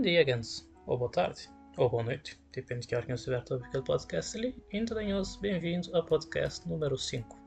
Bom dia, Gans. Ou boa tarde. Ou boa noite. Depende de que hora que estiver a ouvir aquele podcast ali. Então, bem-vindos ao podcast número 5.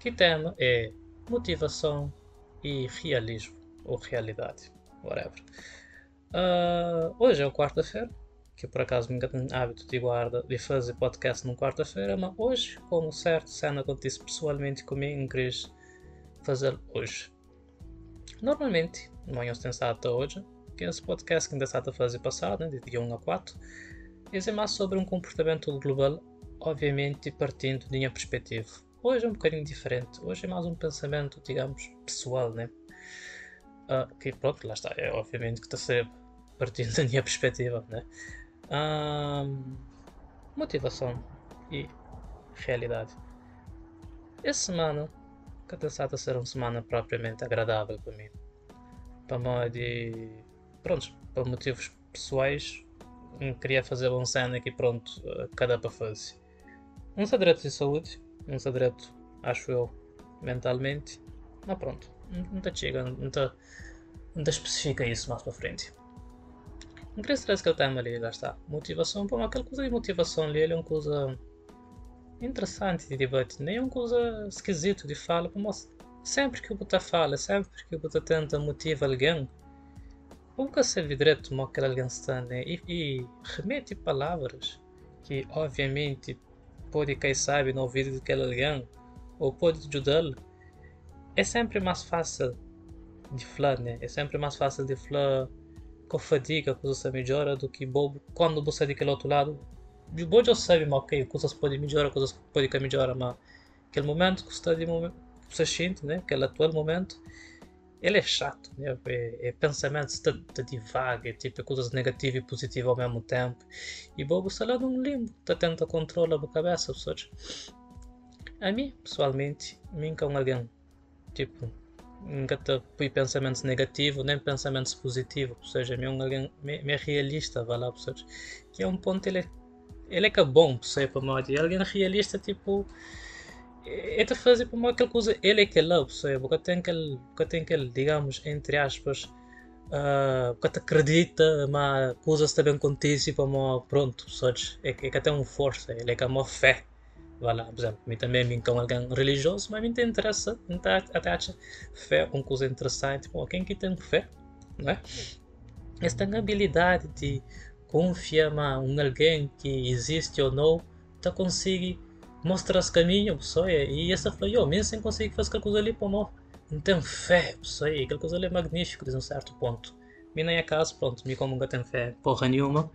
Que tema é motivação e realismo. Ou realidade. Whatever. Uh, hoje é quarta-feira. Que por acaso nunca tenho hábito de guarda de fazer podcast numa quarta-feira. Mas hoje, como certo cena acontece pessoalmente comigo, queria fazer hoje. Normalmente, tem estado até hoje que esse podcast que ainda está fazer passado, né, de dia 1 a 4, é mais sobre um comportamento global, obviamente partindo de minha perspectiva. Hoje é um bocadinho diferente, hoje é mais um pensamento, digamos, pessoal, né? Uh, que pronto, lá está, é obviamente que está a partindo da minha perspectiva, né? Uh, motivação e realidade. Essa semana, que está a ser uma semana propriamente agradável para mim. Para modo de pronto, por motivos pessoais, queria fazer um cena aqui pronto, cada para fazer. Um direito de saúde, um direito, acho eu, mentalmente, mas pronto, não está chega, não não especifica isso mais para frente. Não queria saber que ele tem ali, lá está. Motivação, pô, aquela coisa de motivação ali, é uma coisa interessante de debate, nem é uma coisa esquisita de fala, mas sempre que o Buta fala, sempre que o Buta tenta motivar alguém, nunca se direto como aquele alguém está? E, e, remete palavras que, obviamente, pode quem sabe no ouvido daquele alguém ou pode ajudá-lo. É sempre mais fácil de falar, né? É sempre mais fácil de falar com fadiga, coisa melhora do que bobo quando você é daquele outro lado. De bobo já sabe, mas ok, coisas podem melhorar, coisas podem melhorar, mas aquele momento que você está de momento, você sente, né? Aquele atual momento ele é chato, né? é, é pensamento tá divaga, é tipo é coisas negativas e positivas ao mesmo tempo. E Bobo está lá num limbo, está tentando controlar a cabeça, pessoas. A mim, pessoalmente, mim com alguém, tipo, nunca fui pensamentos negativos, nem pensamentos positivos, ou seja, mim alguém me, me realista, vai lá, pessoas. Que é um ponto, ele é, ele é que é bom, para para modo, e alguém realista, tipo é de fazer como aquela coisa, ele é que é lá, percebe? Porque tem aquele, porque tem aquele, digamos, entre aspas, uh, porque acredita, mas coisas também acontecem para pronto, sabes? É que, é que tem uma força, ele é que é uma fé. Vai lá, por exemplo, mim também me com alguém religioso, mas me interessa, até acha fé uma coisa interessante, bom, quem que tem fé, não é? Essa habilidade de confiar em alguém que existe ou não, tá consegue mostrar-se caminho, pessoal, e essa falou, eu mesmo sem conseguir fazer aquela coisa ali, pô, não, não tenho fé, pessoal, aquela coisa ali é magnífica, de um certo ponto. Minha é caso, pronto, me como nunca tenho fé, porra nenhuma,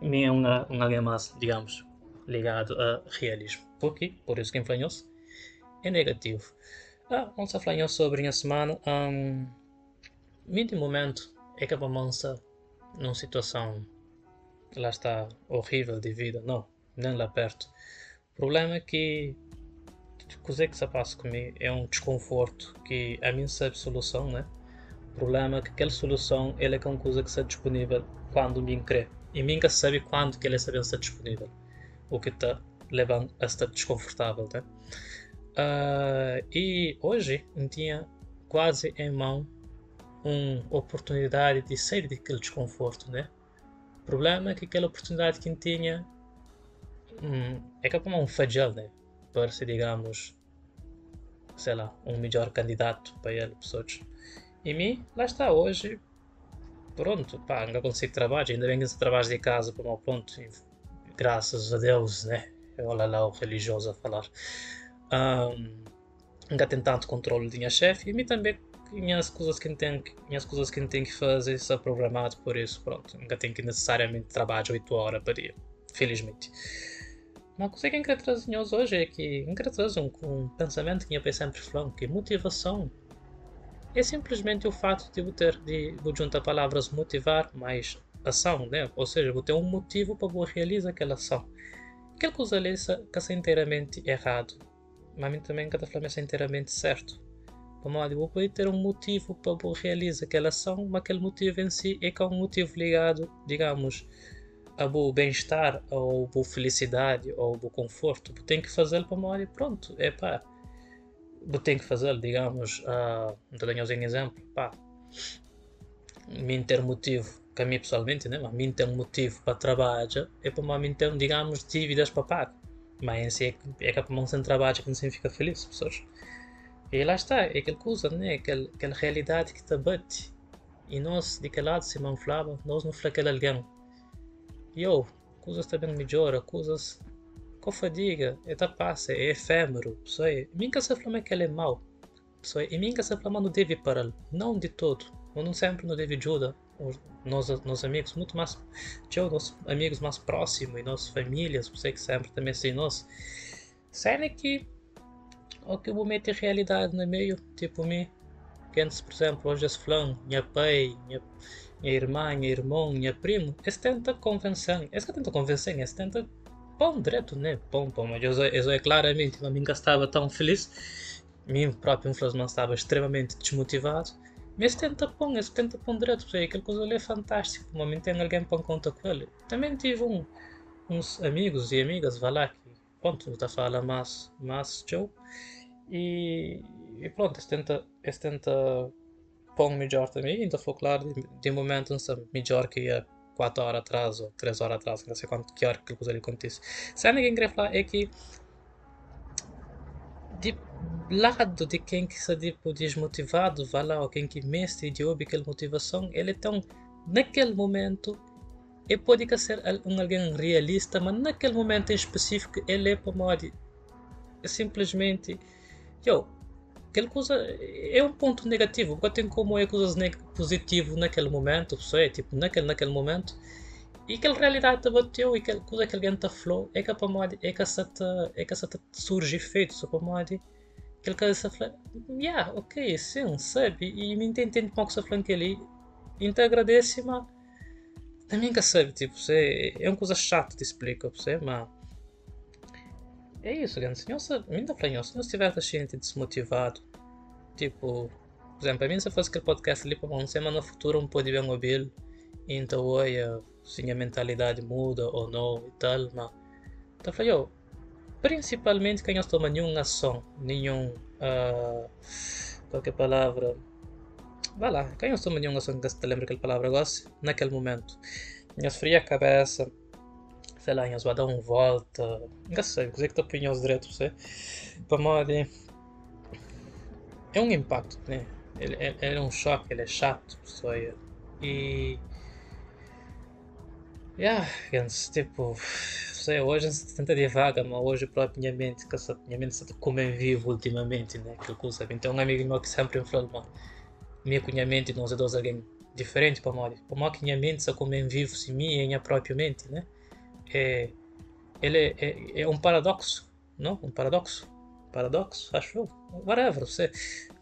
me é um, um alguém mais, digamos, ligado a realismo. Por quê? Por isso que inflanhou-se é negativo. Ah, vamos falar sobre a semana, um, de momento, é que a mansa numa situação, lá está, horrível de vida, não, nem lá perto problema é que coisa que se passa comigo é um desconforto que a mim sabe solução, né? O problema é que aquela solução ela é uma coisa que está disponível quando me crê. E nunca sabe quando que ela sabe estar disponível. O que está levando a estar desconfortável, né? Uh, e hoje eu tinha quase em mão uma oportunidade de sair daquele desconforto, né? O problema é que aquela oportunidade que eu tinha é que é como um fajal, né? Para ser, digamos, sei lá, um melhor candidato para ele, pessoas. E mim, lá está, hoje, pronto, pá, ainda consigo trabalhar, ainda bem que se trabalho de casa, como pronto, graças a Deus, né? Olha lá o religioso a falar. Um, ainda tem tanto controle de minha chefe e mim também minhas coisas que tem minhas coisas que tem que fazer está programado por isso pronto nunca tenho que necessariamente trabalhar 8 horas para dia felizmente uma coisa que eu trazer hoje é que quero trazer um, pensamento que eu sempre falo, que motivação é simplesmente o fato de eu ter de vou juntar palavras motivar mais ação, né? Ou seja, vou ter um motivo para eu realizar aquela ação. Aquela coisa ali que é inteiramente errado, mas mim também cada forma é inteiramente certo. Como eu vou ter um motivo para eu realizar aquela ação, mas aquele motivo em si é que é um motivo ligado, digamos, a bem-estar, ou boa felicidade, ou boa conforto, tem que fazê-lo para hora e pronto, é pá. Tem que fazê-lo, digamos, uh, então tenho um exemplo, pá. mim ter motivo, que a mim pessoalmente, né? Mas mim ter motivo para trabalhar é para mim ter, digamos, dívidas para pagar. Mas si é, é que para mim sem trabalho que não fica feliz, pessoas. E lá está, é aquela coisa, né? Aquela, aquela realidade que te bate. E nós, de que lado se manflava, nós não aquele alguém. Eu, coisas também melhoram, coisas com fadiga, da passa, é efêmero, pessoal. Minha se flama que ele é mau. Pessoal, e minha se flama não deve parar, não de todo. Eu não sempre não deve ajuda. Nós, nossos amigos, muito mais, tchau, nossos amigos mais próximos e nossas famílias, você que sempre também sei nós. Sendo que o que eu vou meter realidade no meio, tipo mim, que por exemplo, hoje esse flan, minha pai, minha, minha irmã, minha irmão, minha primo, eles tentam convencer, eles tentam convencer, eles tentam pão direto, né? Pão, pão, mas eu, eu é claramente, a mim estava tão feliz, mim próprio infelizmente estava extremamente desmotivado, mas tenta pão, eles tenta pão direto, porque aquela coisa ali é fantástico, o momento tem alguém para conta com ele. Também tive um, uns amigos e amigas, vá lá, que, pronto, está a falar mais, mais show, e, e pronto, eles tenta, eles tenta pão melhor também, então foi claro, de, de momento, não melhor que ia 4 horas atrás ou 3 horas atrás, não sei quanto, que hora que coisa acontece. Se ninguém quer falar é que de lado de quem que está tipo desmotivado, vai lá, ou quem que mestre de ouve aquela motivação, ele tão naquele momento e pode ser um alguém realista, mas naquele momento em específico ele é para é simplesmente eu aquela coisa é um ponto negativo, porque tem como é coisas positivo naquele momento, é tipo naquele, naquele momento, e aquela realidade te bateu e aquela coisa que alguém te falou, é que para moda, é que essa é que essa surge efeito, só para moda, aquele cara se fala, yeah, ok, sim, sabe, e me entende se falando que ali, então agradece, mas também que sabe, tipo, você, é uma coisa chata de explicar, você, mas é isso, gente. Se eu, ainda falei, se eu estiver gente desmotivado, tipo, por exemplo, a mim se fosse aquele podcast ali para uma semana futura um pode bem ouvir, então olha, se a mentalidade muda ou não e tal, mas então falei, principalmente quem não toma nenhuma ação, nenhum, uh, qualquer palavra, vai lá, quem não toma nenhuma ação, que te lembra aquela palavra agora, naquele momento, minha fria cabeça, sei lá, dar uma volta, não sei, coisa que tu opiniões direto, você, para modo é um impacto, né? Ele, ele, ele, é um choque, ele é chato, pessoa, e yeah, tipo, sei, hoje se tenta devagar, mas hoje próprio minha mente, que essa, minha mente está como em vivo ultimamente, né? Que coisa, então um amigo meu que sempre me falou, mano, minha minha mente não é dois alguém diferente para mim, para mim que minha mente está como em vivo, se minha própria mente, né? É, ele é, é, é, um paradoxo, não? Um paradoxo? Paradoxo, acho eu. Whatever, você.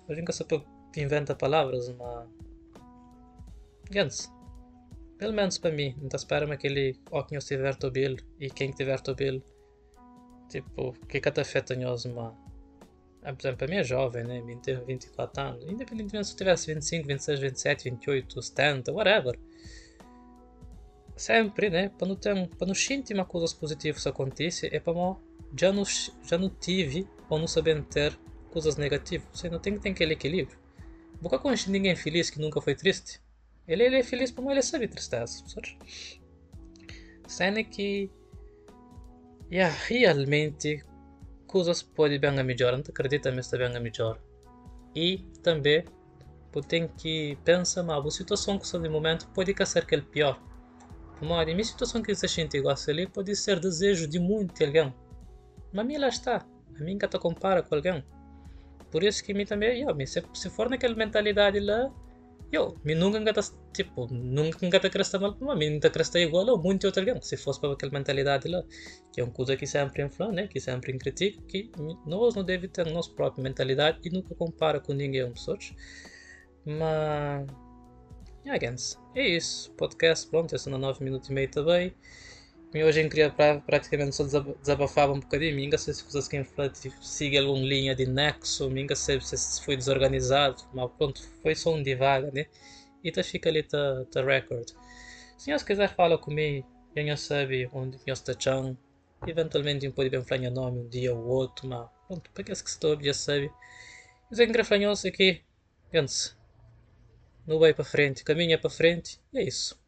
A gente só inventa palavras, mas. Gans. Pelo menos para mim, não espera aquele ó quem estiver tobil e quem tiver tobil. Tipo, que cada afeta nós, mas. Para mim é jovem, né? Me tem 24 anos. Independentemente se eu tivesse 25, 26, 27, 28, 70, whatever sempre, né? Ter, para não sentir uma coisa positiva acontece, é para já não já não tive ou não saber ter coisas negativas. Você não tem que ter aquele equilíbrio. Porque quando ninguém é feliz que nunca foi triste, ele, ele é feliz porque ele sabe tristeza? Sendo que yeah, realmente coisas podem bem a melhor, não acredita mas está bem melhor. E também tem que pensar, mas a situação que está no momento pode ser aquele pior Em minha situação que você sente igual a pode ser desejo de muito alguém. Mas a mim lá está. A mim que te compara com alguém. Por isso que mim também, eu, se, se for naquela mentalidade lá, eu, me nunca engata, tipo, nunca engata cresta mal para mim, nunca cresta igual a muito outro alguém. Se fosse para aquela mentalidade lá, que é uma coisa que sempre infla, né? Que sempre critica, que nós não devemos ter a nossa própria mentalidade e nunca compara com ninguém, pessoas. Mas against. É isso. Podcast, pronto, essa na 9 minutos e meio também. E hoje eu queria pra, praticamente só desabafar um bocadinho. Minga se vocês querem siga alguma linha de nexo, minga se, se foi desorganizado, mas pronto, foi só um devagar, né? E tá fica ali tá, tá record. Se você quiser falar comigo, já sabe onde eu estou chão. Eventualmente pode bem falar nome um dia ou outro, mas pronto, para que se estou já sabe. Se você quer falar aqui, antes. Não vai para frente, caminha para frente, e é isso.